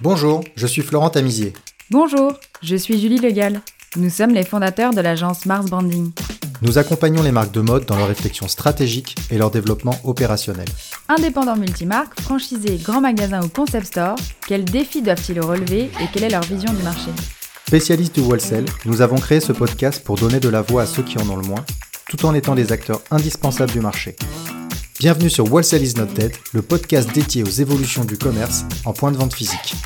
Bonjour, je suis Florent Tamizier. Bonjour, je suis Julie Legal. Nous sommes les fondateurs de l'agence Mars Branding. Nous accompagnons les marques de mode dans leur réflexion stratégique et leur développement opérationnel. Indépendants multimarques, franchisés, grands magasins ou concept stores, quels défis doivent-ils relever et quelle est leur vision du marché? Spécialistes du wholesale, nous avons créé ce podcast pour donner de la voix à ceux qui en ont le moins, tout en étant des acteurs indispensables du marché. Bienvenue sur Wholesale is not dead, le podcast dédié aux évolutions du commerce en point de vente physique.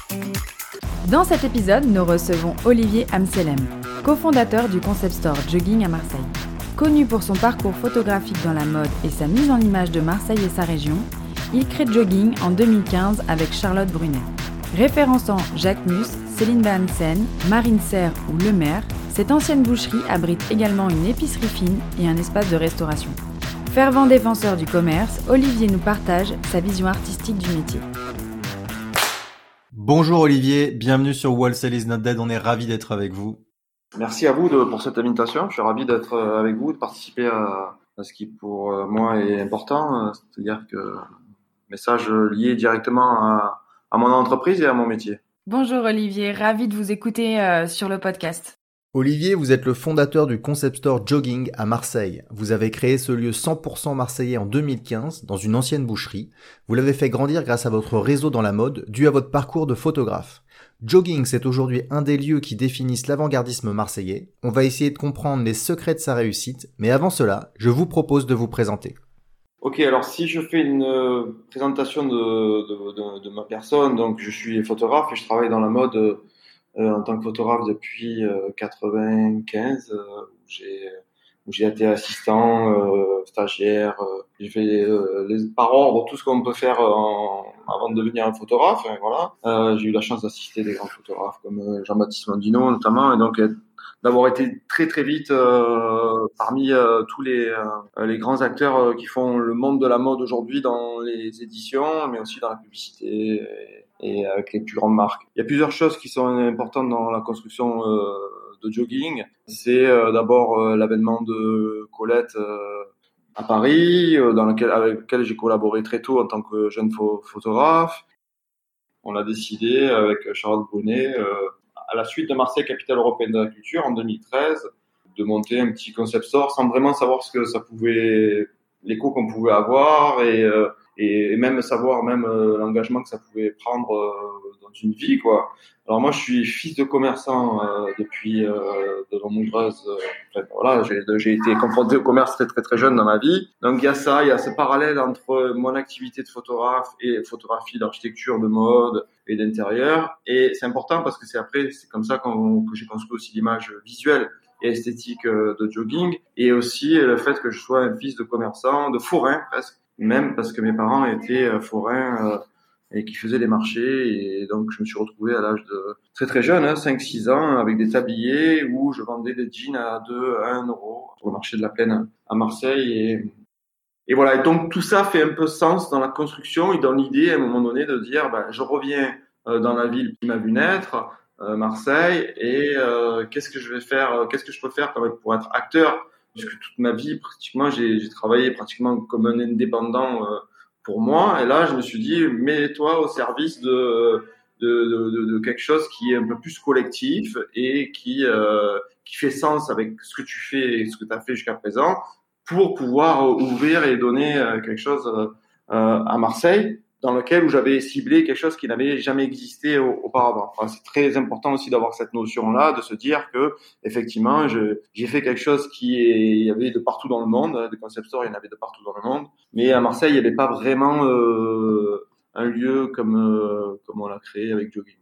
Dans cet épisode, nous recevons Olivier Amselem, cofondateur du concept store Jogging à Marseille. Connu pour son parcours photographique dans la mode et sa mise en image de Marseille et sa région, il crée Jogging en 2015 avec Charlotte Brunet. Référençant Jacques Mus, Céline Hansen, Marine Serre ou Le Maire, cette ancienne boucherie abrite également une épicerie fine et un espace de restauration. Fervent défenseur du commerce, Olivier nous partage sa vision artistique du métier. Bonjour Olivier, bienvenue sur Wholesale is not dead, on est ravi d'être avec vous. Merci à vous de, pour cette invitation, je suis ravi d'être euh, avec vous, de participer à, à ce qui pour euh, moi est important, euh, c'est-à-dire que message lié directement à, à, mon entreprise et à mon métier. Bonjour Olivier, ravi de vous écouter euh, sur le podcast. Olivier, vous êtes le fondateur du concept store Jogging à Marseille. Vous avez créé ce lieu 100% marseillais en 2015 dans une ancienne boucherie. Vous l'avez fait grandir grâce à votre réseau dans la mode dû à votre parcours de photographe. Jogging, c'est aujourd'hui un des lieux qui définissent l'avant-gardisme marseillais. On va essayer de comprendre les secrets de sa réussite, mais avant cela, je vous propose de vous présenter. Ok, alors si je fais une euh, présentation de, ma personne, donc je suis photographe et je travaille dans la mode euh, en tant que photographe depuis euh, 95, euh, où j'ai où j'ai été assistant, euh, stagiaire, j'ai fait les, par ordre tout ce qu'on peut faire en, avant de devenir un photographe. Hein, voilà, j'ai eu la chance d'assister des grands photographes comme Jean-Baptiste Mondino notamment, et donc d'avoir été très très vite euh, parmi euh, tous les, euh, les grands acteurs qui font le monde de la mode aujourd'hui dans les éditions, mais aussi dans la publicité et, et, avec les plus grandes marques. Il y a plusieurs choses qui sont importantes dans la construction de jogging. C'est d'abord l'avènement de Colette à Paris, avec lequel j'ai collaboré très tôt en tant que jeune photographe. On a décidé avec Charles Bonnet à la suite de Marseille, capitale européenne de la culture, en 2013, de monter un petit concept store sans vraiment savoir ce que ça pouvait, l'écho qu'on pouvait avoir et, euh, et, même savoir même euh, l'engagement que ça pouvait prendre euh, dans une vie, quoi. Alors moi, je suis fils de commerçant depuis de nombreuses. voilà, j'ai été confronté au commerce très très très jeune dans ma vie. Donc il y a ça, il y a ce parallèle entre mon activité de photographe et photographie d'architecture, de mode et d'intérieur. Et c'est important parce que c'est après, c'est comme ça qu'on, que j'ai construit aussi l'image visuelle et esthétique de jogging, et aussi le fait que je sois un fils de commerçant, de forain presque, même parce que mes parents étaient forains et qui faisaient des marchés, et donc je me suis retrouvé à l'âge de très très jeune, hein, 5-6 ans, avec des tabliers où je vendais des jeans à 2 à 1 euro sur le marché de la plaine à Marseille, et voilà, et donc tout ça fait un peu sens dans la construction et dans l'idée à un moment donné de dire, ben, je reviens euh, dans la ville qui m'a vu naître, euh, Marseille, et euh, qu'est-ce que je vais faire, euh, qu'est-ce que je peux faire pour être acteur, puisque toute ma vie pratiquement j'ai travaillé pratiquement comme un indépendant euh, pour moi, et là je me suis dit, mets-toi au service de de, de, de, quelque chose qui est un peu plus collectif et qui qui fait sens avec ce que tu fais et ce que tu as fait jusqu'à présent pour pouvoir ouvrir et donner quelque chose à Marseille dans lequel où j'avais ciblé quelque chose qui n'avait jamais existé auparavant. C'est très important aussi d'avoir cette notion-là, de se dire que effectivement, j'ai fait quelque chose qui est, il y avait de partout dans le monde, hein, des concept stores, il y en avait de partout dans le monde, mais à Marseille, il n'y avait pas vraiment euh, un lieu comme euh, comme on l'a créé avec Jogging.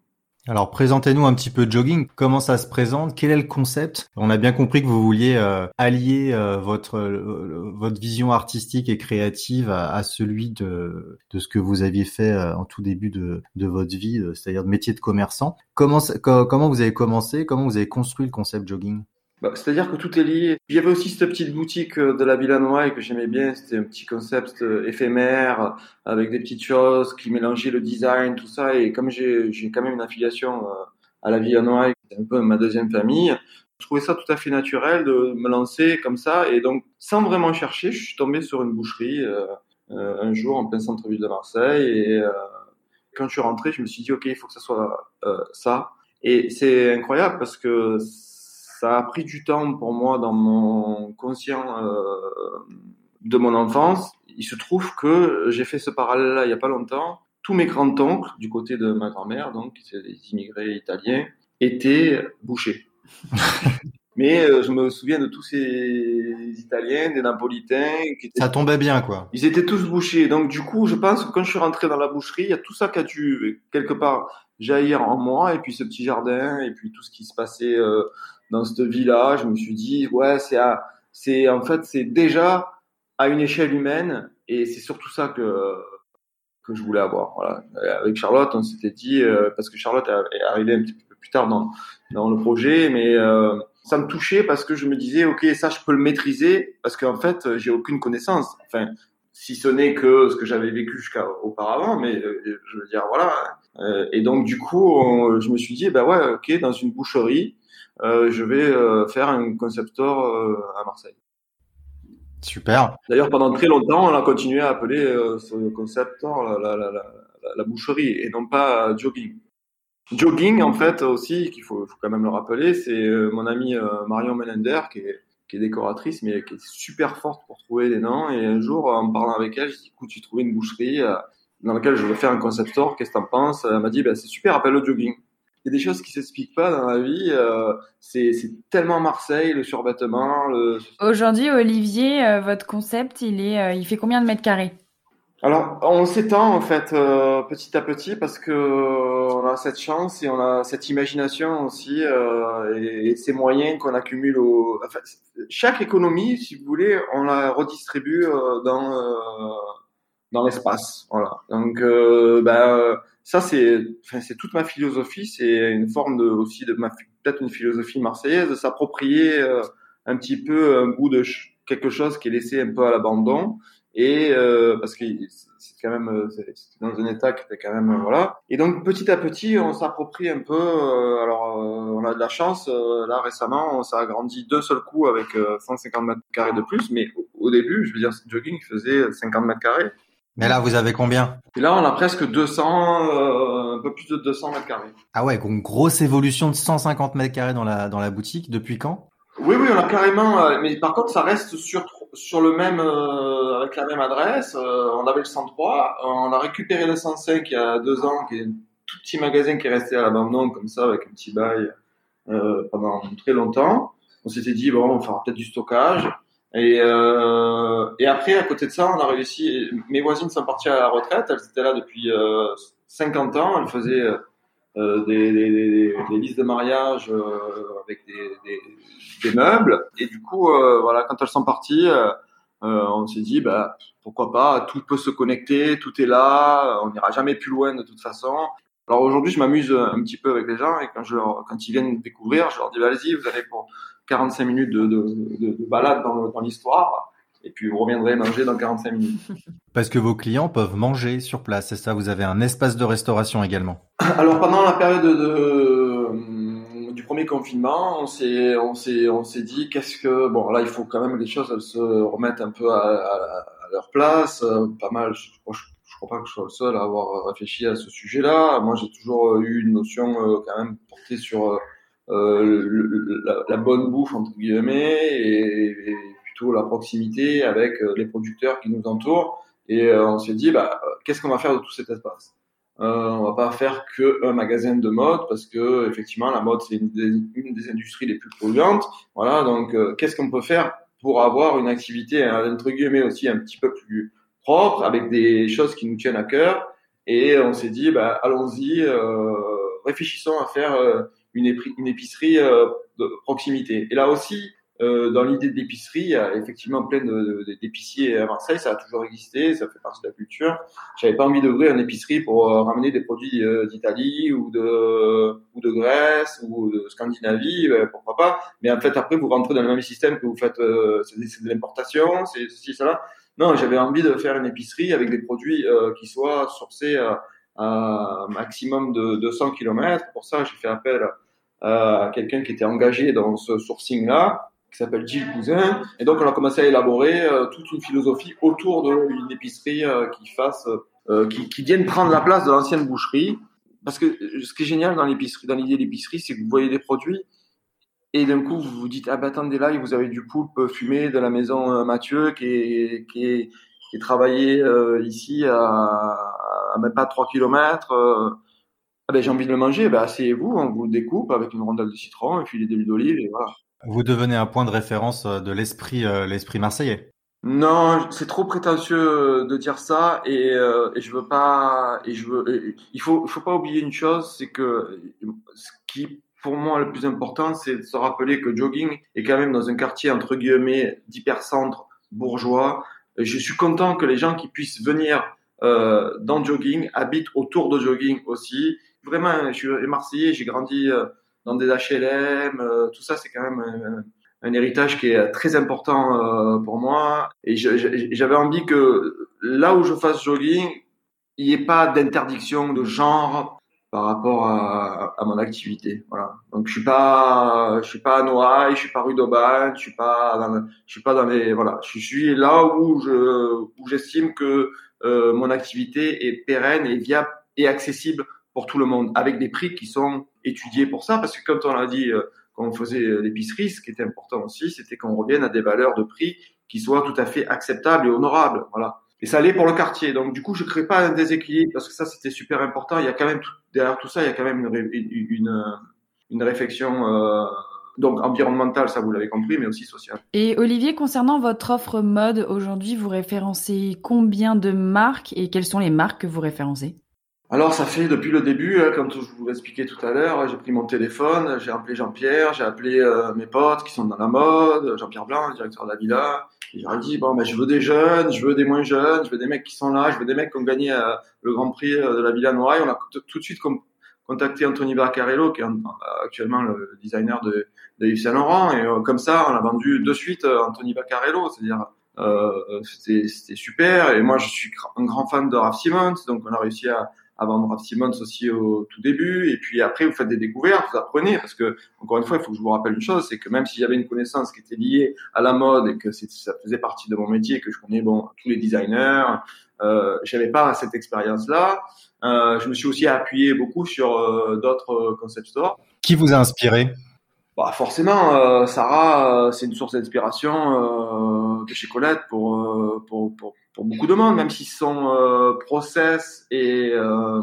Alors présentez-nous un petit peu jogging, comment ça se présente, quel est le concept? On a bien compris que vous vouliez euh, allier euh, votre votre vision artistique et créative à, celui de de ce que vous aviez fait euh, en tout début de de votre vie, c'est-à-dire de métier de commerçant. Comment comment vous avez commencé? Comment vous avez construit le concept jogging? Bah, C'est-à-dire que tout est lié. Il y avait aussi cette petite boutique euh, de la Villanoise que j'aimais bien. C'était un petit concept euh, éphémère avec des petites choses qui mélangeaient le design, tout ça. Et comme j'ai quand même une affiliation euh, à la Villanoise, c'est un peu ma deuxième famille, je trouvais ça tout à fait naturel de me lancer comme ça. Et donc, sans vraiment chercher, je suis tombé sur une boucherie euh, un jour en plein centre-ville de Marseille. Et, euh, Quand je suis rentré, je me suis dit, OK, il faut que ça soit ça. Et c'est incroyable parce que ça a pris du temps pour moi dans mon conscient de mon enfance. Il se trouve que j'ai fait ce parallèle-là il n'y a pas longtemps. Tous mes grands-oncles, du côté de ma grand-mère, donc c'est des immigrés italiens, étaient bouchers. Mais euh, je me souviens de tous ces Italiens, des Napolitains. Qui étaient... Ça tombait bien, quoi. Ils étaient tous bouchés. Donc, du coup, je pense que quand je suis rentré dans la boucherie, il y a tout ça qui a dû, quelque part, jaillir en moi. Et puis, ce petit jardin, et puis tout ce qui se passait euh, dans cette villa. Je me suis dit, ouais, c'est, c'est, en fait, c'est déjà à une échelle humaine. Et c'est surtout ça que, que je voulais avoir. Voilà. Avec Charlotte, on s'était dit, euh, parce que Charlotte est arrivée un petit peu plus tard dans, dans le projet, mais euh, ça me touchait parce que je me disais, ok, ça je peux le maîtriser parce qu'en fait, j'ai aucune connaissance. Enfin, si ce n'est que ce que j'avais vécu jusqu'à auparavant, mais euh, je veux dire, voilà. Euh, et donc du coup, je me suis dit, bah ouais, ok, dans une boucherie, je vais faire un concept store à Marseille. Super. D'ailleurs, pendant très longtemps, on a continué à appeler euh, ce concept la, la, la, la, boucherie et non pas jogging. Jogging, en fait, aussi, qu'il faut, faut, quand même le rappeler, c'est euh, mon amie euh, Marion Melender, qui est, qui est décoratrice, mais qui est super forte pour trouver des noms. Et un jour, en parlant avec elle, je dis, écoute, tu trouvé une boucherie dans laquelle je veux faire un concept store, qu'est-ce que t'en penses? Elle m'a dit, bah, c'est super, appelle le jogging il y a des choses qui s'expliquent pas dans la vie. Euh, c'est tellement Marseille, le survêtement. Le... Aujourd'hui, Olivier, euh, votre concept, il est, euh, il fait combien de mètres carrés? Alors, on s'étend en fait euh, petit à petit parce que cette chance et on a cette imagination aussi et, et, ces moyens qu'on accumule. Au... Chaque économie, si vous voulez, on la redistribue dans dans l'espace. Voilà. Donc, ben ça c'est c'est toute ma philosophie c'est une forme de aussi de ma peut-être une philosophie marseillaise de s'approprier euh, un petit peu un bout de quelque chose qui est laissé un peu à l'abandon et euh, parce que c'est quand même euh, dans un état qui était quand même voilà et donc petit à petit on s'approprie un peu alors on a de la chance là récemment ça a grandi d'un seul coup avec 150 mètres carrés de plus mais au, début je veux dire ce jogging faisait 50 mètres carrés mais là, vous avez combien? Et là, on a presque 200, euh, un peu plus de 200 mètres carrés. Ah ouais, une grosse évolution de 150 mètres carrés dans la, dans la boutique. Depuis quand? Oui, oui, on a carrément. Euh, mais par contre, ça reste sur, sur le même, euh, avec la même adresse. on avait le 103. On a récupéré le 105 il y a deux ans, qui est un tout petit magasin qui est resté à l'abandon, comme ça, avec un petit bail pendant très longtemps. On s'était dit, bon, on fera peut-être du stockage. Et, euh, et après, à côté de ça, on a réussi. Mes voisines sont parties à la retraite. Elles étaient là depuis euh, 50 ans. Elles faisaient euh, des, des, des, des, listes de mariage euh, avec des, meubles. Et du coup, euh, voilà, quand elles sont parties, euh, on s'est dit, bah, pourquoi pas Tout peut se connecter, tout est là. On n'ira jamais plus loin de toute façon. Alors aujourd'hui, je m'amuse un petit peu avec les gens et quand je leur, quand ils viennent découvrir, je leur dis, allez-y, vous allez pour 45 minutes de, de, de, de balade dans, dans l'histoire. Et puis vous reviendrez manger dans 45 minutes. Parce que vos clients peuvent manger sur place, c'est ça Vous avez un espace de restauration également Alors pendant la période de, du premier confinement, on s'est on s'est on s'est dit qu'est-ce que bon là il faut quand même que les choses elles se remettent un peu à, à, à leur place. Euh, pas mal, je, je, je, crois pas que je sois le seul à avoir réfléchi à ce sujet-là. Moi j'ai toujours eu une notion euh, quand même portée sur euh, la, la, bonne bouffe entre guillemets et, et, la proximité avec euh, les producteurs qui nous entourent. Et euh, on s'est dit, bah, qu'est-ce qu'on va faire de tout cet espace? Euh, On va pas faire que un magasin de mode parce que effectivement la mode c'est une, des industries les plus polluantes. Voilà, donc qu'est-ce qu'on peut faire pour avoir une activité entre guillemets aussi un petit peu plus propre avec des choses qui nous tiennent à cœur? Et on s'est dit, bah, allons-y, euh, réfléchissons à faire une, épicerie euh, de proximité. Et là aussi, euh, dans l'idée de l'épicerie, effectivement plein d'épiciers à Marseille, ça a toujours existé, ça fait partie de la culture. J'avais pas envie d'ouvrir une épicerie pour euh, ramener des produits euh, d'Italie ou de ou de Grèce ou de Scandinavie, pourquoi pas. Mais en fait, après, vous rentrez dans le même système que vous faites, c'est de l'importation, c'est ceci, cela. Non, j'avais envie de faire une épicerie avec des produits qui soient sourcés à maximum de 200 km. Pour ça, j'ai fait appel à quelqu'un qui était engagé dans ce sourcing-là, qui s'appelle Gilles Cousin. Et donc, on a commencé à élaborer euh, toute une philosophie autour d'une épicerie euh, qui fasse qui, qui, viennent prendre la place de l'ancienne boucherie. Parce que ce qui est génial dans l'épicerie, dans l'idée de l'épicerie, c'est que vous voyez des produits et d'un coup vous vous dites ah ben attendez là vous avez du poulpe fumé de la maison Mathieu qui est qui est, qui est travaillé ici à, même pas 3 km ah ben, j'ai envie de le manger, ben, asseyez-vous, on vous découpe avec une rondelle de citron, un filet d'huile d'olive et voilà. Vous devenez un point de référence euh, de l'esprit, euh, l'esprit marseillais. Non, c'est trop prétentieux euh, de dire ça et, et je veux pas et je veux il faut faut pas oublier une chose, c'est que ce qui pour moi le plus important, c'est de se rappeler que jogging est quand même dans un quartier entre guillemets d'hypercentre bourgeois. Je suis content que les gens qui puissent venir euh, dans jogging habitent autour de jogging aussi vraiment, je suis Marseillais, j'ai grandi euh, dans des HLM, euh, tout ça, c'est quand même un, héritage qui est très important euh, pour moi. Et j'avais envie que là où je fasse jogging, il n'y ait pas d'interdiction de genre par rapport à, à, mon activité. Voilà. Donc je suis pas, je suis pas à Noailles, je suis pas rue d'Aubagne, je suis pas, dans, je suis pas dans les, voilà. Je suis là où je, où j'estime que euh, mon activité est pérenne et viable et accessible pour tout le monde, avec des prix qui sont étudiés pour ça, parce que comme on l'a dit euh, quand on faisait euh, l'épicerie, ce qui était important aussi, c'était qu'on revienne à des valeurs de prix qui soient tout à fait acceptables et honorables. Voilà. Et ça allait pour le quartier. Donc du coup, je crée pas un déséquilibre parce que ça, c'était super important. Il y a quand même derrière tout ça, il y a quand même une, une, une réflexion. Euh, donc environnementale, ça vous l'avez compris, mais aussi sociale. Et Olivier, concernant votre offre mode aujourd'hui, vous référencez combien de marques et quelles sont les marques que vous référencez? Alors ça fait depuis le début, hein, comme je vous l'expliquais tout à l'heure, j'ai pris mon téléphone, j'ai appelé Jean-Pierre, j'ai appelé euh, mes potes qui sont dans la mode, Jean-Pierre Blanc, directeur de la villa, et j'ai dit bon ben je veux des jeunes, je veux des moins jeunes, je veux des mecs qui sont là, je veux des mecs qui ont gagné euh, le Grand Prix euh, de la Villa Noailles. On a tout de suite contacté Anthony Baccarello, qui est actuellement le designer de, Yves Saint Laurent, et comme ça on a vendu de suite Anthony Baccarello, c'est-à-dire c'était super. Et moi je suis un grand fan de Raf Simons, donc on a réussi à à vendre Simons aussi au tout début. Et puis après, vous faites des découvertes, vous apprenez. Parce que, encore une fois, il faut que je vous rappelle une chose, c'est que même si j'avais une connaissance qui était liée à la mode et que ça faisait partie de mon métier, que je connais bon tous les designers, euh, j'avais pas cette expérience-là. Euh, je me suis aussi appuyé beaucoup sur euh, d'autres concept stores. Qui vous a inspiré? Bah forcément, euh, Sarah, euh, c'est une source d'inspiration euh, de chez Colette pour, pour, pour, beaucoup de monde, même si son euh, process et, euh,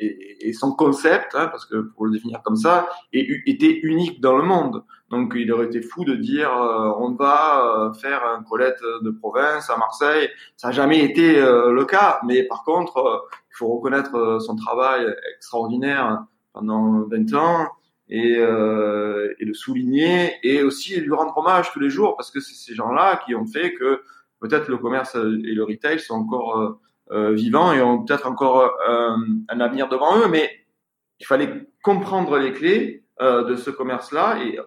et, et, son concept, hein, parce que pour le définir comme ça, est, était unique dans le monde. Donc il aurait été fou de dire euh, on va faire un Colette de province à Marseille. Ça n'a jamais été le cas, mais par contre, il faut reconnaître son travail extraordinaire pendant 20 ans. Et, euh, et, le souligner et aussi lui rendre hommage tous les jours parce que c'est ces gens-là qui ont fait que peut-être le commerce et le retail sont encore euh, euh, vivants et ont peut-être encore euh, un avenir devant eux, mais il fallait comprendre les clés de ce commerce-là et,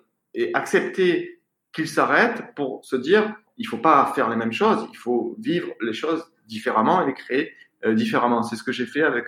accepter qu'il s'arrête pour se dire il faut pas faire les mêmes choses, il faut vivre les choses différemment et les créer différemment. C'est ce que j'ai fait avec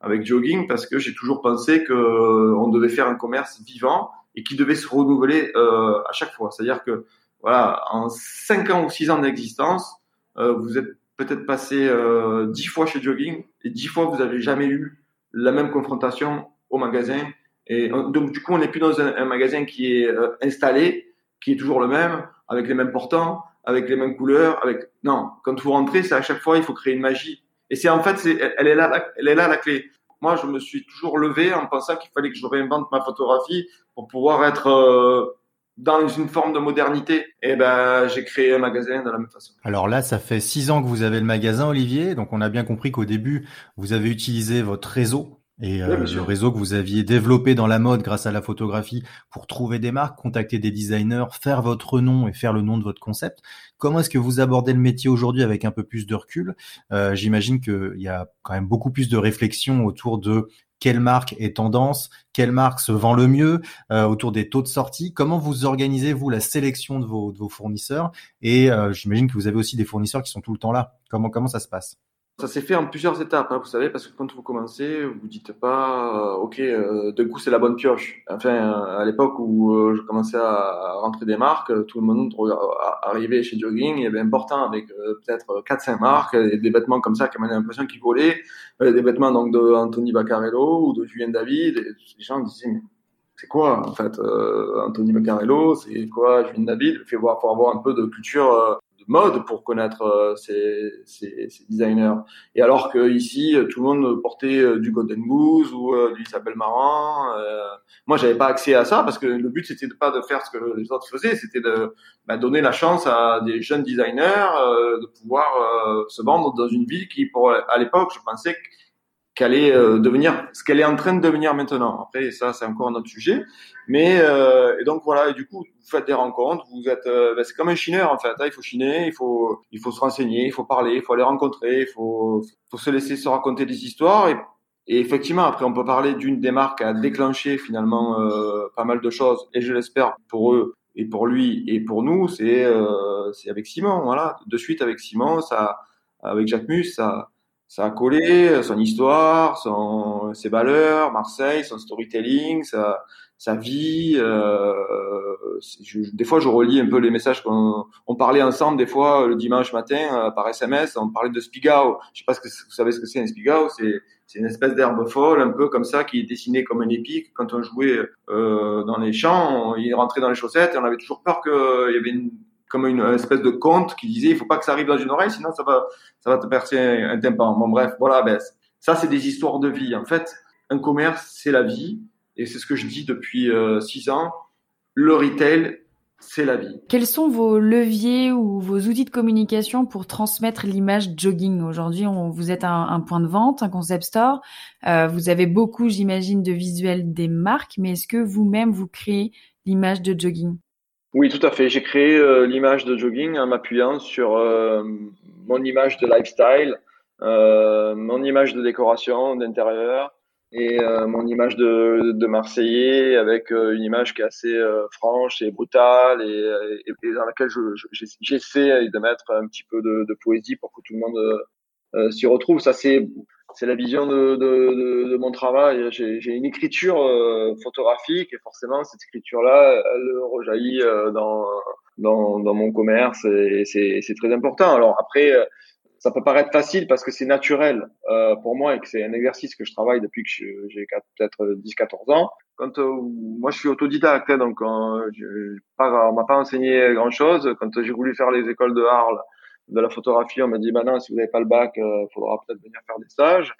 avec jogging parce que j'ai toujours pensé que on devait faire un commerce vivant et qui devait se renouveler à chaque fois. C'est-à-dire que voilà, en 5 ans ou 6 ans d'existence, euh, vous êtes peut-être passé euh, 10 fois chez Jogging et 10 fois vous n'avez jamais eu la même confrontation au magasin. Et euh, donc du coup, on n'est plus dans un, magasin qui est euh, installé, qui est toujours le même, avec les mêmes portants, avec les mêmes couleurs, avec non, quand vous rentrez, c'est à chaque fois il faut créer une magie. Et c'est en fait, c'est, elle est là, elle est là la clé. Moi, je me suis toujours levé en pensant qu'il fallait que je réinvente ma photographie pour pouvoir être euh, dans une forme de modernité, et eh ben j'ai créé un magasin de la même façon. Alors là, ça fait six ans que vous avez le magasin, Olivier. Donc on a bien compris qu'au début, vous avez utilisé votre réseau et euh, le réseau que vous aviez développé dans la mode grâce à la photographie pour trouver des marques, contacter des designers, faire votre nom et faire le nom de votre concept. Comment est-ce que vous abordez le métier aujourd'hui avec un peu plus de recul? Euh, J'imagine qu'il y a quand même beaucoup plus de réflexion autour de quelle marque est tendance, quelle marque se vend le mieux, euh, autour des taux de sortie. Comment vous organisez vous la sélection de vos, fournisseurs? Et euh, j'imagine que vous avez aussi des fournisseurs qui sont tout le temps là. Comment ça se passe? Ça s'est fait en plusieurs étapes, hein, vous savez, parce que quand vous commencez, vous dites pas, euh, ok, euh, d'un coup c'est la bonne pioche. Enfin, à l'époque où euh, je commençais à, rentrer des marques, tout le monde arrivait chez Jogging, il y avait un portant avec peut-être 4-5 marques, et des vêtements comme ça qui m'avaient l'impression qu'ils volaient, des vêtements donc de Anthony Vaccarello ou de Julien David, et les gens disaient, mais c'est quoi en fait Anthony Vaccarello, c'est quoi Julien David? Il faut avoir un peu de culture mode pour connaître euh, ces, ces, ces, designers. Et alors que ici, tout le monde portait euh, du Golden Goose ou euh, du Isabelle Marant. moi, j'avais pas accès à ça parce que le but c'était pas de faire ce que les autres faisaient, c'était de bah, donner la chance à des jeunes designers de pouvoir se vendre dans une ville qui, pour à l'époque, je pensais qu'elle est euh, devenir ce qu'elle est en train de devenir maintenant. Après, ça, c'est encore un autre sujet. Mais euh, et donc voilà, et du coup, vous faites des rencontres. Vous êtes, euh, ben, c'est comme un chineur en fait. Hein, il faut chiner, il faut, il faut se renseigner, il faut parler, il faut aller rencontrer, il faut, faut se laisser se raconter des histoires. Et, effectivement, après, on peut parler d'une des marques qui a déclenché finalement pas mal de choses. Et je l'espère pour eux et pour lui et pour nous, c'est c'est avec Simon. Voilà, de suite avec Simon, ça, avec Jacques Mus, ça ça a collé, son histoire, son, ses valeurs, Marseille, son storytelling, sa, sa vie. Euh, des fois, je relis un peu les messages qu'on on parlait ensemble. Des fois, le dimanche matin, euh, par SMS, on parlait de Spigao. Je sais pas ce que vous savez ce que c'est un Spigao. C'est c'est une espèce d'herbe folle, un peu comme ça, qui est dessinée comme un épique. Quand on jouait euh, dans les champs, on, il rentrait dans les chaussettes et on avait toujours peur qu'il y avait une comme une, espèce de conte qui disait il faut pas que ça arrive dans une oreille sinon ça va ça va te percer un, tympan. Bon bref, voilà, ben, ça c'est des histoires de vie. En fait, un commerce c'est la vie et c'est ce que je dis depuis euh, six ans. Le retail c'est la vie. Quels sont vos leviers ou vos outils de communication pour transmettre l'image jogging? Aujourd'hui, vous êtes un, point de vente, un concept store. Euh, vous avez beaucoup, j'imagine, de visuels des marques, mais est-ce que vous-même vous créez l'image de jogging? Oui, tout à fait. J'ai créé euh, l'image de jogging en m'appuyant sur euh, mon image de lifestyle, euh, mon image de décoration d'intérieur et mon image de, Marseillais avec une image qui est assez franche et brutale et, dans laquelle j'essaie je, de mettre un petit peu de, de, poésie pour que tout le monde s'y retrouve. Ça, c'est c'est la vision de, de, de, mon travail. J'ai une écriture euh, photographique et forcément cette écriture-là, elle rejaillit euh, dans, dans, dans mon commerce et c'est très important. Alors après, euh, ça peut paraître facile parce que c'est naturel euh, pour moi et que c'est un exercice que je travaille depuis que j'ai peut-être 10-14 ans. Quand moi je suis autodidacte, hein, donc je, pas, on m'a pas enseigné grand-chose. Quand j'ai voulu faire les écoles de Arles, de la photographie, on m'a dit, bah non, si vous n'avez pas le bac, il euh, faudra peut-être venir faire des stages.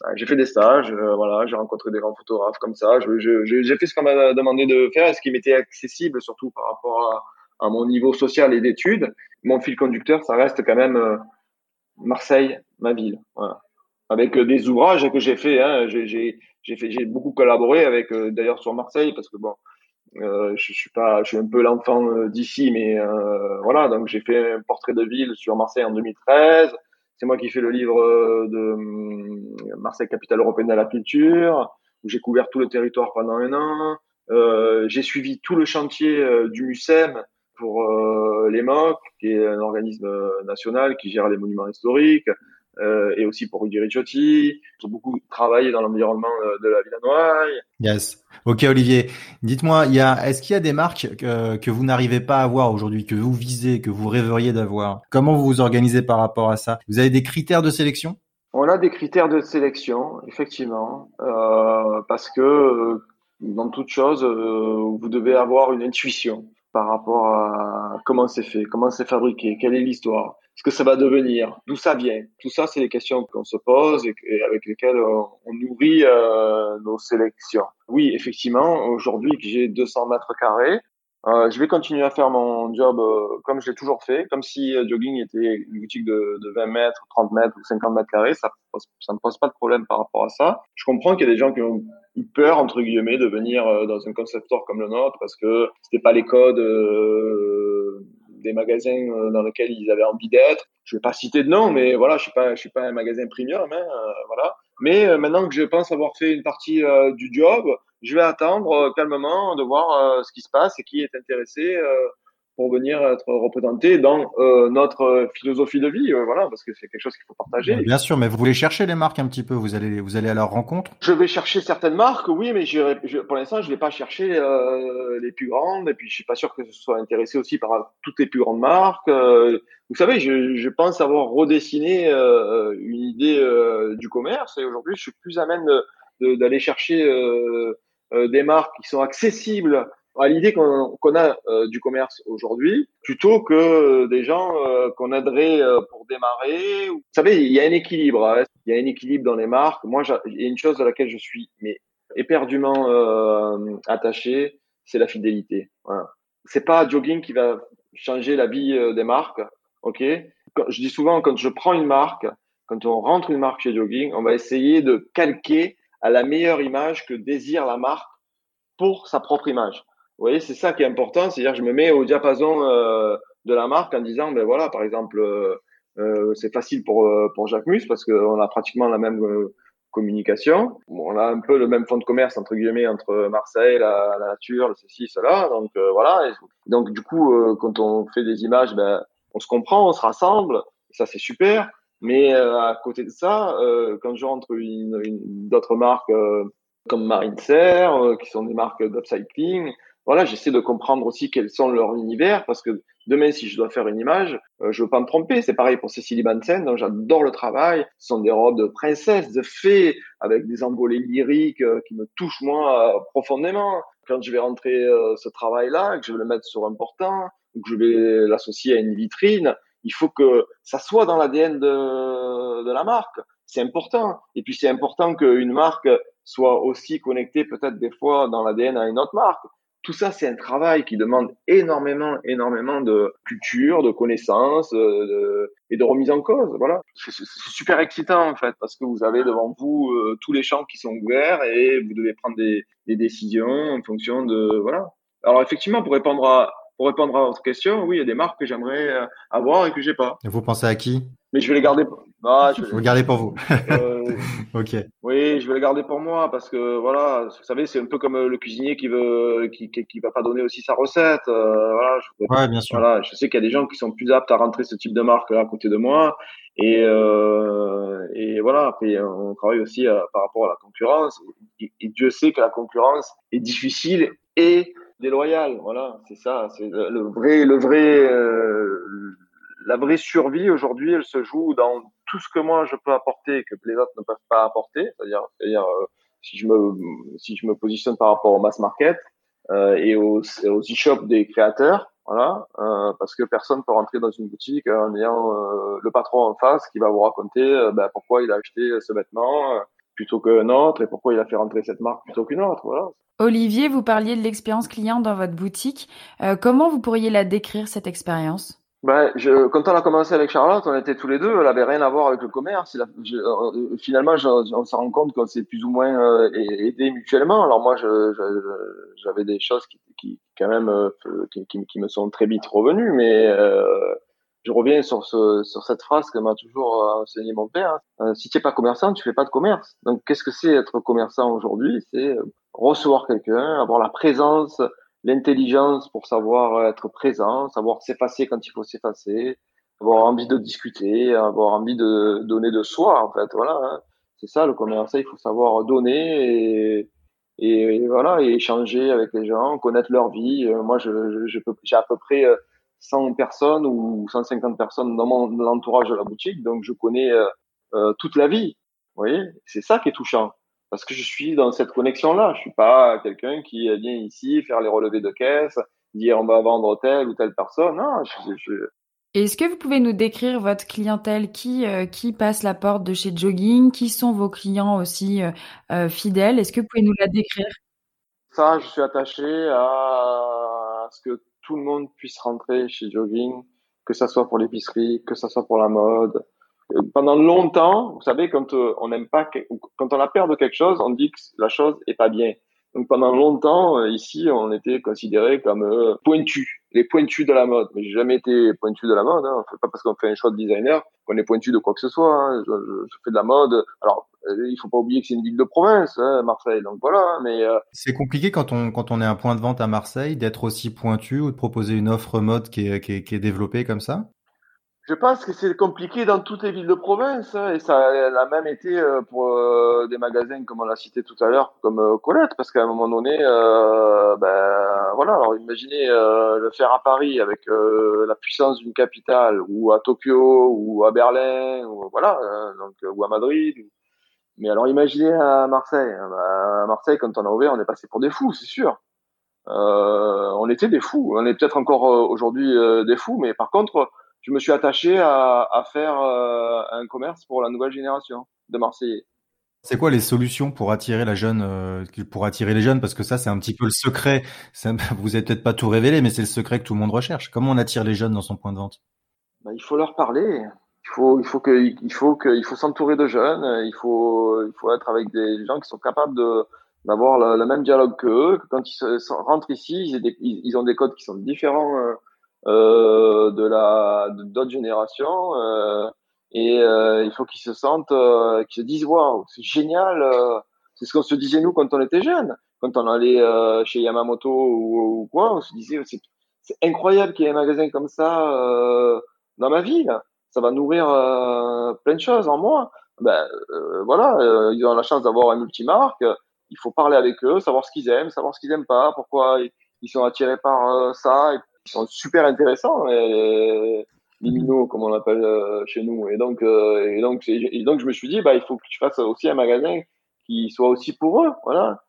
Bah, j'ai fait des stages, euh, voilà, j'ai rencontré des grands photographes comme ça. J'ai fait ce qu'on m'a demandé de faire, ce qui m'était accessible, surtout par rapport à, mon niveau social et d'études. Mon fil conducteur, ça reste quand même euh, Marseille, ma ville. Voilà. Avec des ouvrages que hein, j'ai fait, j'ai beaucoup collaboré avec, d'ailleurs sur Marseille, parce que bon, euh, je, suis pas, je suis un peu l'enfant euh, d'ici, mais euh, voilà. Donc j'ai fait un portrait de ville sur Marseille en 2013. C'est moi qui fais le livre de Marseille capitale européenne de la culture, où j'ai couvert tout le territoire pendant un an. j'ai suivi tout le chantier du MUSEM pour les MOC, qui est un organisme national qui gère les monuments historiques euh, et aussi pour Rudy Ricciotti. J'ai beaucoup travaillé dans l'environnement euh, de la Villanoise. Yes. Ok Olivier, dites-moi, il y a, est-ce qu'il y a des marques que, que vous n'arrivez pas à avoir aujourd'hui, que vous visez, que vous rêveriez d'avoir? Comment vous vous organisez par rapport à ça? Vous avez des critères de sélection? On a des critères de sélection, effectivement, euh, parce que euh, dans toute chose, euh, vous devez avoir une intuition par rapport à comment c'est fait, comment c'est fabriqué, quelle est l'histoire ce que ça va devenir, d'où ça vient. Tout ça, c'est les questions qu'on se pose et, avec lesquelles on, nourrit euh, nos sélections. Oui, effectivement, aujourd'hui que j'ai 200 mètres carrés, euh, je vais continuer à faire mon job euh, comme je l'ai toujours fait, comme si euh, jogging était une boutique de, de 20 mètres, 30 mètres ou 50 mètres carrés. Ça ça me pose pas de problème par rapport à ça. Je comprends qu'il y a des gens qui ont eu peur entre guillemets de venir euh, dans un concept comme le nôtre parce que c'était pas les codes des magasins euh, dans lesquels ils avaient envie d'être. Je vais pas citer de nom, mais voilà, je suis pas, je suis pas un magasin premium, hein, euh, voilà. Mais euh, maintenant que je pense avoir fait une partie du job, je vais attendre calmement de voir ce qui se passe et qui est intéressé pour venir être représenté dans euh, notre philosophie de vie, euh, voilà, parce que c'est quelque chose qu'il faut partager. Bien sûr, mais vous voulez chercher les marques un petit peu, vous allez vous allez à leur rencontre. Je vais chercher certaines marques, oui, mais je, pour l'instant, je vais pas chercher euh, les plus grandes, et puis je suis pas sûr que ce soit intéressé aussi par toutes les plus grandes marques. vous savez, je, je, pense avoir redessiné une idée du commerce, et aujourd'hui, je suis plus amène d'aller chercher des marques qui sont accessibles à l'idée qu'on a euh, du commerce aujourd'hui, plutôt que euh, des gens euh, qu'on aiderait pour démarrer. Vous savez, il y a un équilibre. Hein. Il y a un équilibre dans les marques. Moi, il y a une chose à laquelle je suis mais éperdument attaché, c'est la fidélité. Voilà. C'est pas jogging qui va changer la vie des marques. Ok? Je dis souvent quand je prends une marque, quand on rentre une marque chez jogging, on va essayer de calquer à la meilleure image que désire la marque pour sa propre image. Vous voyez, c'est ça qui est important, c'est-à-dire je me mets au diapason euh, de la marque en disant, ben voilà, par exemple, euh, euh c'est facile pour euh, pour Jacques Mus parce qu'on a pratiquement la même communication. on a un peu le même fond de commerce entre guillemets entre Marseille, la, la nature, le ceci, cela. Donc voilà. donc du coup, quand on fait des images, ben on se comprend, on se rassemble, ça c'est super. Mais à côté de ça, quand je rentre une, une d'autres marques comme Marine Serre, qui sont des marques d'upcycling, voilà, j'essaie de comprendre aussi quels sont leurs univers parce que demain, si je dois faire une image, euh, je veux pas me tromper. C'est pareil pour Cécilie Bansen, donc j'adore le travail. Ce sont des robes de princesse, de fées, avec des embolés lyriques euh, qui me touchent moi euh, profondément. Quand je vais rentrer ce travail-là, que je vais le mettre sur un portant, ou que je vais l'associer à une vitrine, il faut que ça soit dans l'ADN de, de la marque. C'est important. Et puis c'est important qu'une marque soit aussi connectée peut-être des fois dans l'ADN à une autre marque tout ça, c'est un travail qui demande énormément, énormément de culture, de connaissances euh, et de remise en cause. Voilà, c'est super excitant en fait parce que vous avez devant vous euh, tous les champs qui sont ouverts et vous devez prendre des, des décisions en fonction de voilà. Alors effectivement, pour répondre à pour répondre à votre question, oui, il y a des marques que j'aimerais euh, avoir et que j'ai pas. Et vous pensez à qui? Mais je vais les garder. Ah, je vais... Vous gardez pour vous. euh, ok. Oui, je vais les garder pour moi parce que voilà, vous savez, c'est un peu comme le cuisinier qui veut, qui, qui, qui va pas donner aussi sa recette. Euh, voilà. Je, ouais, bien sûr. Voilà, je sais qu'il y a des gens qui sont plus aptes à rentrer ce type de marque à côté de moi. Et, euh, et voilà, après, on travaille aussi euh, par rapport à la concurrence. Et, et Dieu sait que la concurrence est difficile et déloyale. Voilà, c'est ça. C'est le vrai, le vrai, euh, la vraie survie aujourd'hui, elle se joue dans tout ce que moi je peux apporter et que les autres ne peuvent pas apporter. C'est-à-dire, c'est-à-dire euh, si je me si je me positionne par rapport au mass market euh, et aux, e-shops des créateurs, voilà, euh, parce que personne peut rentrer dans une boutique en ayant euh, le patron en face qui va vous raconter euh, ben, pourquoi il a acheté ce vêtement plutôt qu'un autre et pourquoi il a fait rentrer cette marque plutôt qu'une autre. Voilà. Olivier, vous parliez de l'expérience client dans votre boutique. Comment vous pourriez la décrire, cette expérience? Ben, je, quand on a commencé avec Charlotte, on était tous les deux, elle avait rien à voir avec le commerce. Euh, finalement, je, on s'est rendu compte qu'on s'est plus ou moins euh, aidé mutuellement. Alors moi, j'avais des choses qui, qui quand même, euh, qui, qui, me sont très vite revenues, mais euh, je reviens sur, ce, sur cette phrase que m'a toujours euh, enseigné mon père. Euh, si tu n'es pas commerçant, tu fais pas de commerce. Donc, qu'est-ce que c'est être commerçant aujourd'hui? C'est recevoir quelqu'un, avoir la présence, l'intelligence pour savoir être présent, savoir s'effacer quand il faut s'effacer, avoir envie de discuter, avoir envie de donner de soi, en fait. Voilà. Hein. C'est ça le commerce. Il faut savoir donner et, et, voilà et échanger avec les gens, connaître leur vie. Moi, je, je, j'ai à peu près 100 personnes ou 150 personnes dans mon entourage de la boutique, donc je connais euh, euh, toute la vie. Vous voyez, c'est ça qui est touchant, parce que je suis dans cette connexion-là. Je suis pas quelqu'un qui vient ici faire les relevés de caisse, dire on va vendre telle ou telle personne. Non, je, je... Est-ce que vous pouvez nous décrire votre clientèle? Qui euh, qui passe la porte de chez Jogging? Qui sont vos clients aussi euh, fidèles? Est-ce que vous pouvez nous la décrire? Ça, je suis attaché à ce que tout le monde puisse rentrer chez Jogging, que ça soit pour l'épicerie, que ça soit pour la mode. Euh, pendant longtemps, vous savez, quand euh, on n'aime pas, quand on a peur de quelque chose, on dit que la chose est pas bien. Donc pendant longtemps, euh, ici, on était considérés comme euh, pointus, les pointus de la mode. Mais j'ai jamais été pointu de la mode. Hein. Pas parce qu'on fait un choix de designer qu'on est pointu de quoi que ce soit. Hein. Je, fais de la mode. Alors, euh, il faut pas oublier que c'est une ville de province, hein, Marseille. Donc voilà. Hein. Mais c'est compliqué quand on quand on est un point de vente à Marseille d'être aussi pointu ou de proposer une offre mode qui est, qui est, qui est développée comme ça? Je pense que c'est compliqué dans toutes les villes de province hein, et ça a même été euh, pour euh, des magasins comme on l'a cité tout à l'heure, comme euh, Colette, parce qu'à un moment donné, euh, ben voilà. Alors imaginez le faire à Paris avec la puissance d'une capitale, ou à Tokyo, ou à Berlin, ou voilà, donc ou à Madrid. Mais alors imaginez à Marseille. Hein, ben, à Marseille, quand on a ouvert, on est passé pour des fous, c'est sûr. on était des fous. On est peut-être encore aujourd'hui des fous, mais par contre je me suis attaché à, à faire euh, un commerce pour la nouvelle génération de Marseillais. C'est quoi les solutions pour attirer la jeune, euh, pour attirer les jeunes? Parce que ça, c'est un petit peu le secret. Vous n'avez peut-être pas tout révélé, mais c'est le secret que tout le monde recherche. Comment on attire les jeunes dans son point de vente? Bah, Il faut leur parler. Il faut, il faut que, il faut que, il faut s'entourer de jeunes. Il faut, il faut être avec des gens qui sont capables de d'avoir le, même dialogue qu'eux. Que quand ils rentrent ici, ils, ils, ont des codes qui sont différents. Euh, de la d'autres générations euh, et euh, il faut qu'ils se sentent qu'ils se disent waouh c'est génial c'est ce qu'on se disait nous quand on était jeunes. Quand on allait chez Yamamoto ou, ou, quoi on se disait c'est c'est incroyable qu'il y ait un magasin comme ça dans ma ville. Ça va nourrir plein de choses en moi. Ben voilà ils ont la chance d'avoir un multimarque. Il faut parler avec eux savoir ce qu'ils aiment savoir ce qu'ils aiment pas pourquoi ils sont attirés par ça et sont super intéressants, et, liminaux comme on l'appelle euh, chez nous. Et donc, euh, et donc, et donc, je me suis dit, bah, il faut que tu fasses aussi un magasin qui soit aussi pour eux, voilà.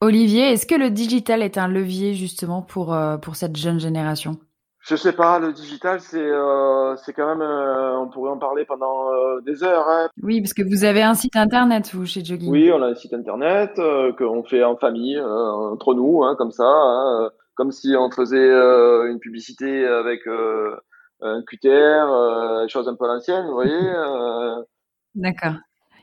Olivier, est-ce que le digital est un levier justement pour euh, pour cette jeune génération? Je sais pas, le digital c'est euh, c'est quand même on pourrait en parler pendant des heures. Hein. Oui, parce que vous avez un site internet vous chez Jogging. Oui, on a un site internet qu'on fait en famille entre nous, hein, comme ça. Hein, comme si on faisait euh, une publicité avec euh, un QTR, euh, chose un peu ancienne, vous voyez. Euh. D'accord.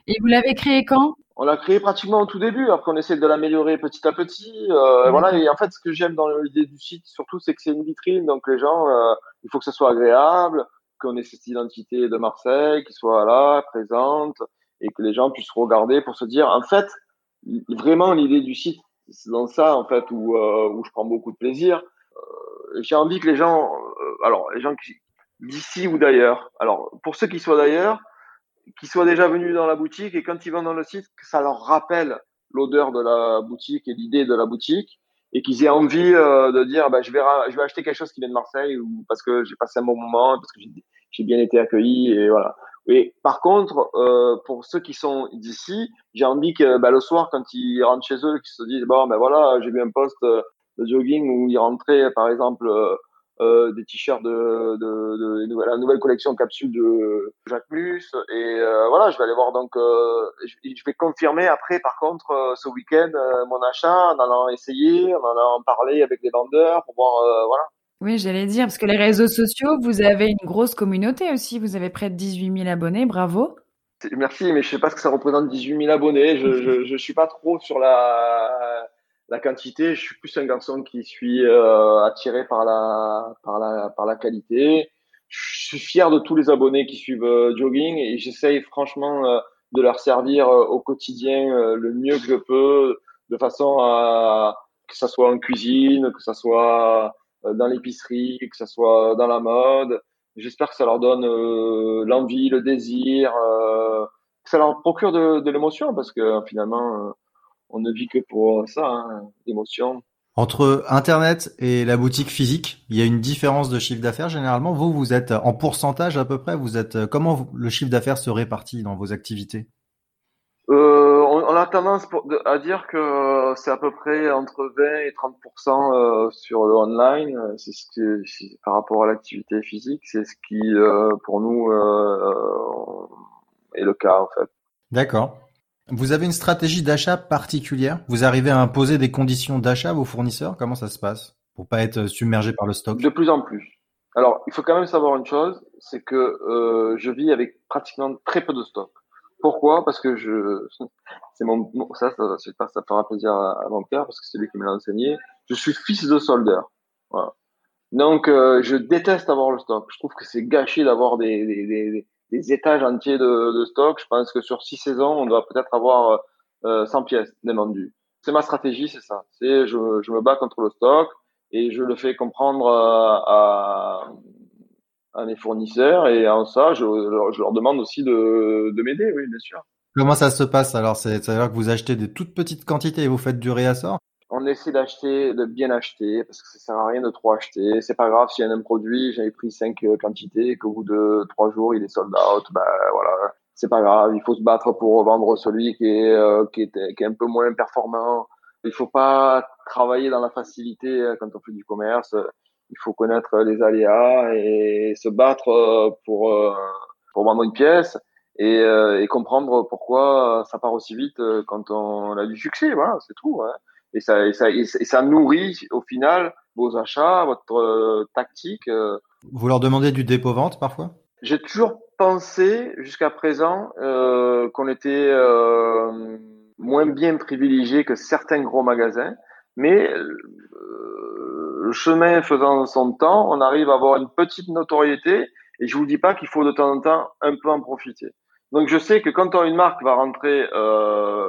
Et vous l'avez créé quand? On l'a créé pratiquement au tout début, alors qu'on essaie de l'améliorer petit à petit. Euh, voilà. Et en fait, ce que j'aime dans l'idée du site, surtout, c'est que c'est une vitrine, donc les gens, il faut que ça soit agréable, qu'on ait cette identité de Marseille, qui soit là, présente, et que les gens puissent regarder pour se dire, en fait, vraiment l'idée du site, c'est dans ça en fait où, euh, où je prends beaucoup de plaisir. Euh, j'ai envie que les gens, euh, alors les gens d'ici ou d'ailleurs, alors pour ceux qui soient d'ailleurs, qui soient déjà venus dans la boutique et quand ils vont dans le site, que ça leur rappelle l'odeur de la boutique et l'idée de la boutique et qu'ils aient envie de dire bah, je vais je vais acheter quelque chose qui vient de Marseille ou parce que j'ai passé un bon moment parce que j'ai bien été accueilli et voilà et par contre, euh, pour ceux qui sont d'ici, j'ai envie que bah, le soir, quand ils rentrent chez eux, qu'ils se disent bon ben voilà, j'ai vu un post de jogging où ils rentraient, par exemple, euh, euh des t-shirts de, de, de, la nouvelle collection capsule de Jacques Mus. Et euh, voilà, je vais aller voir donc, euh, je, je, vais confirmer après, par contre, euh, ce week-end, mon achat en allant essayer, en allant parler avec les vendeurs pour voir, voilà. Oui, j'allais dire, parce que les réseaux sociaux, vous avez une grosse communauté aussi. Vous avez près de 18 000 abonnés. Bravo. Merci, mais je sais pas ce que ça représente 18 000 abonnés. Je, je suis pas trop sur la, quantité. Je suis plus un garçon qui suis euh, attiré par la, qualité. Je suis fier de tous les abonnés qui suivent euh, Jogging et j'essaye franchement euh, de leur servir au quotidien le mieux que je peux, de façon à que ça soit en cuisine, que ça soit dans l'épicerie, que ce soit dans la mode. J'espère que ça leur donne euh, l'envie, le désir, euh, que ça leur procure de, de l'émotion parce que finalement, on ne vit que pour ça, hein, l'émotion. Entre Internet et la boutique physique, il y a une différence de chiffre d'affaires généralement. Vous, vous êtes en pourcentage à peu près. Vous êtes comment le chiffre d'affaires se répartit dans vos activités? Euh, on, a tendance à dire que c'est à peu près entre 20 et 30% euh, sur le online. C'est ce qui, par rapport à l'activité physique, c'est ce qui, euh, pour nous, euh, est le cas en fait. D'accord. Vous avez une stratégie d'achat particulière? Vous arrivez à imposer des conditions d'achat à vos fournisseurs? Comment ça se passe? Pour pas être submergé par le stock? De plus en plus. Alors, il faut quand même savoir une chose, c'est que je vis avec pratiquement très peu de stock Pourquoi? Parce que je, ça, ça, fera plaisir à, mon père parce que c'est lui qui me l'a enseigné. Je suis fils de soldeur. Donc, euh, je déteste avoir le stock. Je trouve que c'est gâché d'avoir des, des, étages entiers de, stock. Je pense que sur six saisons, on doit peut-être avoir euh, 100 pièces vendues. C'est ma stratégie, c'est ça. C'est je, me bats contre le stock et je le fais comprendre à, à mes fournisseurs et en ça, je, je leur demande aussi de, de m'aider, oui, bien sûr. Comment ça se passe alors? C'est-à-dire que vous achetez des toutes petites quantités et vous faites du réassort? On essaie d'acheter, de bien acheter, parce que ça sert à rien de trop acheter. C'est pas grave s'il y a un produit, j'avais pris cinq euh, quantités et qu'au bout de trois jours, il est sold out, ben voilà, c'est pas grave. Il faut se battre pour vendre celui qui est, euh, qui est, qui est un peu moins performant. Il faut pas travailler dans la facilité euh, quand on fait du commerce. Il faut connaître les aléas et se battre pour, pour vendre une pièce et, euh, et, comprendre pourquoi ça part aussi vite euh, quand on a du succès. Voilà, c'est tout. Hein. Et, ça, et, ça, et, ça, nourrit au final vos achats, votre euh, tactique. Vous leur demandez du dépôt-vente parfois? J'ai toujours pensé jusqu'à présent euh, qu'on était euh, moins bien privilégié que certains gros magasins, mais chemin faisant son temps, on arrive à avoir une petite notoriété et je vous dis pas qu'il faut de temps en temps un peu en profiter. Donc je sais que quand une marque va rentrer euh,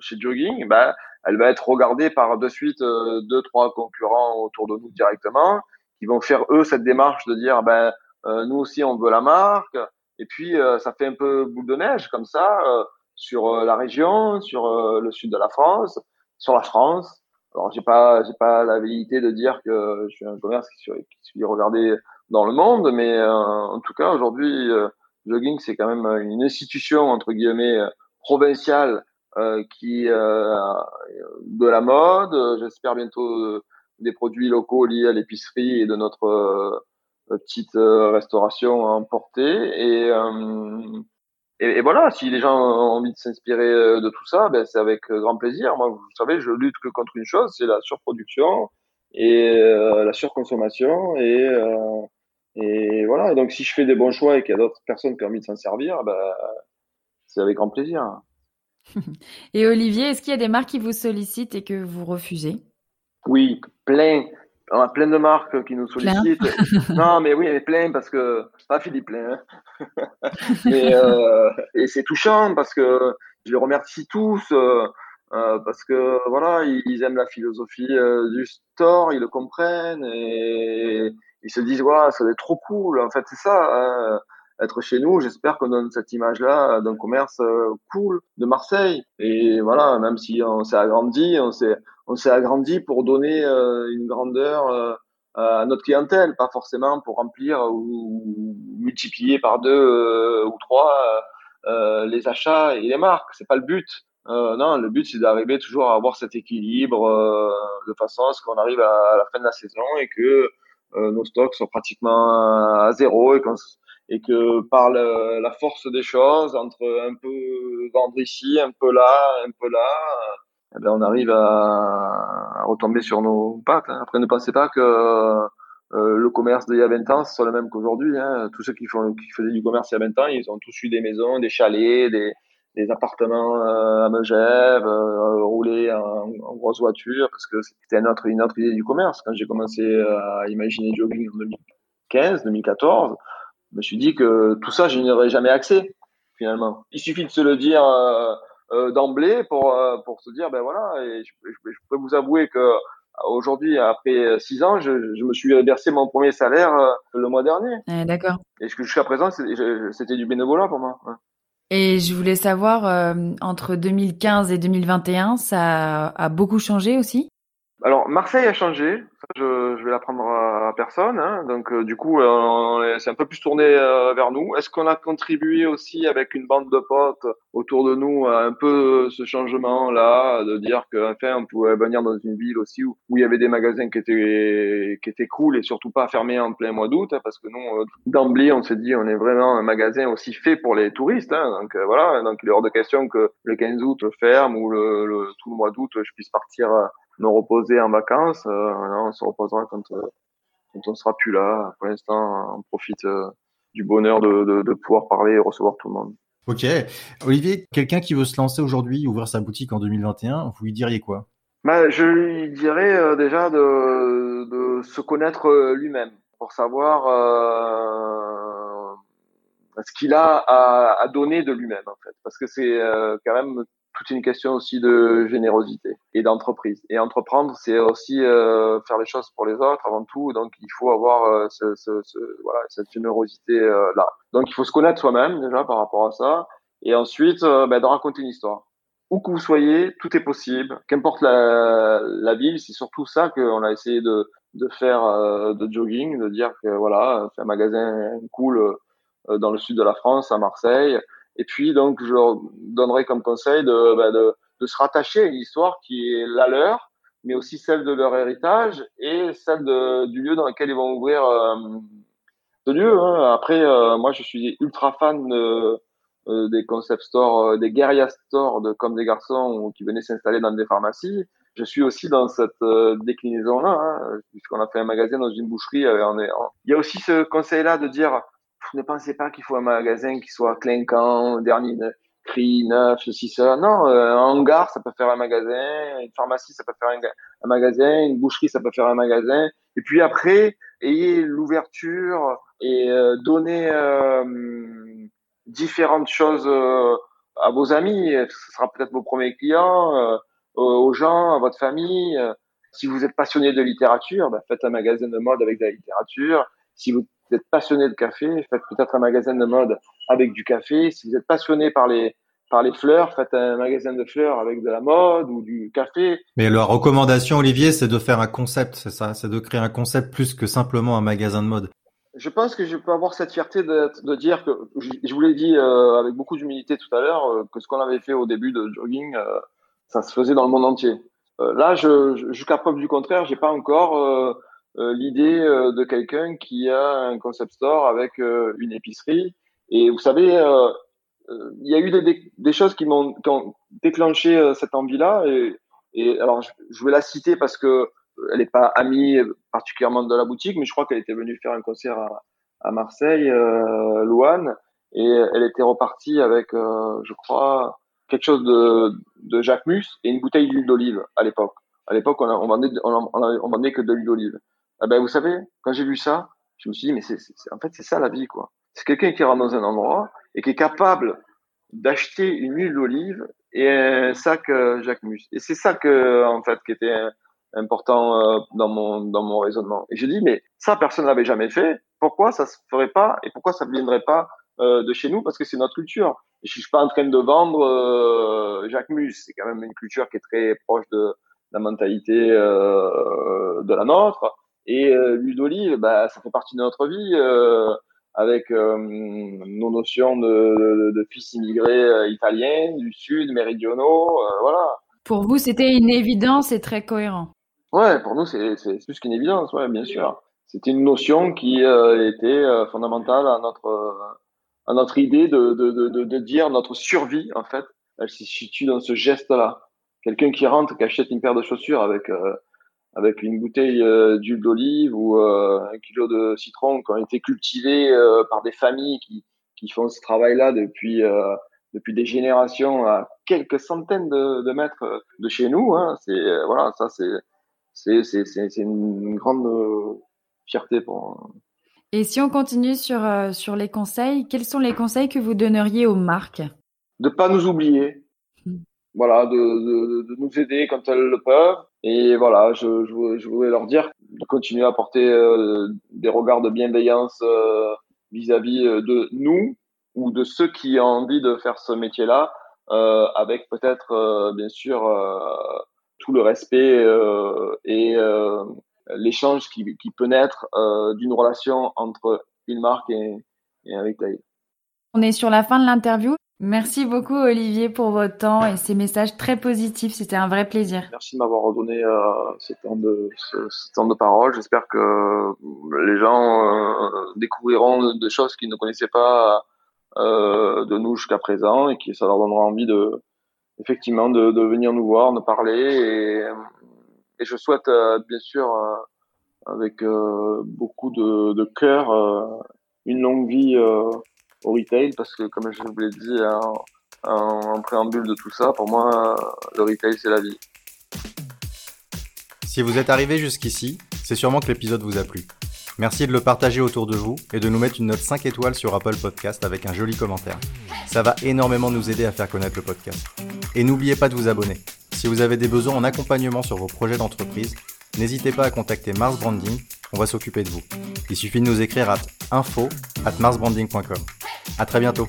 chez Jogging, ben, elle va être regardée par de suite euh, deux trois concurrents autour de nous directement, qui vont faire eux cette démarche de dire ben euh, nous aussi on veut la marque. Et puis euh, ça fait un peu boule de neige comme ça euh, sur la région, sur le sud de la France, sur la France. Alors j'ai pas j'ai pas la vérité de dire que je suis un commerce qui, qui suis regardé dans le monde, mais en tout cas aujourd'hui jogging, c'est quand même une institution entre guillemets provinciale euh, qui euh, de la mode. J'espère bientôt euh, des produits locaux liés à l'épicerie et de notre euh, petite restauration à emporter. Et, et, et, voilà, si les gens ont envie de s'inspirer de tout ça, ben c'est avec grand plaisir. Moi, vous savez, je lutte que contre une chose, c'est la surproduction et la surconsommation et et voilà, donc si je fais des bons choix et qu'il y a d'autres personnes qui ont envie de s'en servir, bah, c'est avec grand plaisir. et Olivier, est-ce qu'il y a des marques qui vous sollicitent et que vous refusez? Oui, plein. On a plein de marques qui nous sollicitent. non, mais oui, plein parce que pas Philippe plein. Hein. et, euh, et c'est touchant parce que je les remercie tous. Euh, euh, parce que voilà, ils, aiment la philosophie euh, du store, ils le comprennent et, ils se disent voilà, ça va être trop cool. En fait, c'est ça. Hein. Être chez nous, j'espère qu'on donne cette image-là d'un commerce euh, cool de Marseille. Et voilà, même si on s'est agrandi, on s'est on s'est agrandi pour donner euh, une grandeur euh, à notre clientèle, pas forcément pour remplir ou, multiplier par deux ou trois les achats et les marques. C'est pas le but. Euh, non, le but c'est d'arriver toujours à avoir cet équilibre euh, de façon à ce qu'on arrive à, la fin de la saison et que euh, nos stocks sont pratiquement à zéro et, et que par la force des choses, entre un peu vendre ici, un peu là, un peu là, eh bien, on arrive à, à, retomber sur nos pattes. Hein. Après, ne pensez pas que euh, le commerce d'il y a 20 ans, c'est le même qu'aujourd'hui. Hein. Tous ceux qui, font, qui faisaient du commerce il y a 20 ans, ils ont tous eu des maisons, des chalets, des, des appartements euh, à Megève, euh, rouler en, grosse voiture, parce que c'était une autre, une autre idée du commerce. Quand j'ai commencé à imaginer jogging en 2015, 2014, je me suis dit que tout ça, je n'y aurais jamais accès, finalement. Il suffit de se le dire euh, euh d'emblée pour, euh, pour se dire, ben voilà, et je, je, je peux vous avouer que aujourd'hui, après six ans, je, je, me suis versé mon premier salaire le mois dernier. D'accord. Et jusqu'à présent, c'était du bénévolat pour moi. Et je voulais savoir, euh, entre 2015 et 2021, ça a beaucoup changé aussi? Alors, Marseille a changé je, je vais l'apprendre à personne. Hein. Donc, euh, du coup, euh, c'est un peu plus tourné euh, vers nous. Est-ce qu'on a contribué aussi avec une bande de potes autour de nous à un peu ce changement-là, de dire qu'enfin, on pouvait venir dans une ville aussi où, il y avait des magasins qui étaient qui étaient cool et surtout pas fermés en plein mois d'août, hein, parce que nous, d'emblée, on s'est dit, on est vraiment un magasin aussi fait pour les touristes. Hein. Donc voilà, donc il est hors de question que le 15 août ferme ou le, le tout le mois d'août, je puisse partir me reposer en vacances. Euh, on se reposera quand, euh, quand on sera plus là. Pour l'instant, on profite euh, du bonheur de, de, de, pouvoir parler et recevoir tout le monde. Ok. Olivier, quelqu'un qui veut se lancer aujourd'hui, ouvrir sa boutique en 2021, vous lui diriez quoi? Bah, Je lui dirais euh, déjà de, de, se connaître lui-même pour savoir euh, ce qu'il a à, à, donner de lui-même en fait. Parce que c'est euh, quand même toute une question aussi de générosité et d'entreprise. Et entreprendre, c'est aussi euh, faire les choses pour les autres avant tout. Donc, il faut avoir euh, ce, ce, ce, voilà, cette générosité euh, là. Donc, il faut se connaître soi-même déjà par rapport à ça, et ensuite euh, ben, de raconter une histoire. Où que vous soyez, tout est possible. Qu'importe la, la ville, c'est surtout ça qu'on a essayé de, de faire euh, de jogging, de dire que voilà, c'est un magasin cool dans le sud de la France, à Marseille et puis, donc, je leur donnerai comme conseil de, bah, de, de, se rattacher à une histoire qui est la leur, mais aussi celle de leur héritage et celle de, du lieu dans lequel ils vont ouvrir euh, lieu. Hein. Après, euh, moi, je suis ultra fan de, euh, des concept stores, euh, des guerilla stores de comme des garçons qui venaient s'installer dans des pharmacies. Je suis aussi dans cette euh, déclinaison-là, hein, puisqu'on a fait un magasin dans une boucherie. On est, Il y a aussi ce conseil-là de dire ne pensez pas qu'il faut un magasin qui soit clinquant, dernier cri, neuf, ceci, cela. Non, euh, un hangar, ça peut faire un magasin, une pharmacie, ça peut faire un, magasin, une boucherie, ça peut faire un magasin. Et puis après, ayez l'ouverture et euh, donnez euh, différentes choses à vos amis. Ce sera peut-être vos premiers clients, aux gens, à votre famille. Si vous êtes passionné de littérature, bah, faites un magasin de mode avec de la littérature. Si vous vous êtes passionné de café, faites peut-être un magasin de mode avec du café. Si vous êtes passionné par les par les fleurs, faites un magasin de fleurs avec de la mode ou du café. Mais la recommandation, Olivier, c'est de faire un concept, c'est ça, c'est de créer un concept plus que simplement un magasin de mode. Je pense que je peux avoir cette fierté de, de dire que, je vous l'ai dit euh, avec beaucoup d'humilité tout à l'heure, euh, que ce qu'on avait fait au début de jogging, euh, ça se faisait dans le monde entier. Là, je, je, jusqu'à preuve du contraire, j'ai pas encore l'idée euh, de quelqu'un qui a un concept store avec euh, une épicerie. Et vous savez, il y a eu des, des choses qui m'ont ont déclenché cette envie-là. Et, et, alors, je, vais la citer parce que elle n'est pas amie particulièrement de la boutique, mais je crois qu'elle était venue faire un concert à, à Marseille, euh, Louane, et elle était repartie avec, euh, je crois, quelque chose de, de Jacques Mus et une bouteille d'huile d'olive à l'époque. À l'époque, on, on, vendait, on, on vendait que de l'huile d'olive. Ah ben, vous savez, quand j'ai vu ça, je me suis dit, mais c'est, en fait, c'est ça la vie, quoi. C'est quelqu'un qui rentre dans un endroit et qui est capable d'acheter une huile d'olive et un sac euh, Jacques Mus. Et c'est ça que, en fait, qui était important euh, dans mon dans mon raisonnement. Et j'ai dit, mais ça, personne l'avait jamais fait. Pourquoi ça se ferait pas et pourquoi ça ne viendrait pas euh, de chez nous? Parce que c'est notre culture. Et je suis pas en train de vendre Jacques Mus. C'est quand même une culture qui est très proche de la mentalité de la nôtre. Et euh, l'huile d'olive, bah, ça fait partie de notre vie euh, avec euh, nos notions de, de, de fils immigrés euh, italiens, du sud, méridionaux, voilà. Pour vous, c'était une évidence et très cohérent. Ouais, pour nous, c'est plus qu'une évidence, ouais, bien sûr. C'était une notion qui était fondamentale à notre à notre idée de, de, de, de, dire notre survie, en fait, elle se situe dans ce geste-là. Quelqu'un qui rentre, qui achète une paire de chaussures avec avec une bouteille euh, d'huile d'olive ou euh, un kilo de citron qui ont été cultivés euh, par des familles qui, qui font ce travail-là depuis depuis des générations à quelques centaines de, de mètres de chez nous. Hein. C'est voilà, ça c'est c'est c'est c'est une grande fierté pour. Et si on continue sur sur les conseils, quels sont les conseils que vous donneriez aux marques? De pas nous oublier, voilà, de, de, de, nous aider quand elles le peuvent. Et voilà, je, je, je voulais leur dire de continuer à porter euh, des regards de bienveillance euh, vis-à-vis euh, de nous ou de ceux qui ont envie de faire ce métier-là, euh, avec peut-être, bien sûr, tout le respect et l'échange qui, qui peut naître d'une relation entre une marque et, et un retail. On est sur la fin de l'interview. Merci beaucoup Olivier pour votre temps et ces messages très positifs. C'était un vrai plaisir. Merci de m'avoir redonné euh, ces temps de ce, temps de parole. J'espère que les gens euh, découvriront des choses qu'ils ne connaissaient pas euh, de nous jusqu'à présent et que ça leur donnera envie de effectivement de, de venir nous voir, de parler et, et je souhaite euh, bien sûr euh, avec beaucoup de, de cœur une longue vie au retail parce que, comme je vous l'ai dit en, préambule de tout ça, pour moi, le retail, c'est la vie. Si vous êtes arrivé jusqu'ici, c'est sûrement que l'épisode vous a plu. Merci de le partager autour de vous et de nous mettre une note 5 étoiles sur Apple Podcast avec un joli commentaire. Ça va énormément nous aider à faire connaître le podcast. Et n'oubliez pas de vous abonner. Si vous avez des besoins en accompagnement sur vos projets d'entreprise, n'hésitez pas à contacter Mars Branding, on va s'occuper de vous. Il suffit de nous écrire à info at marsbranding.com. À très bientôt.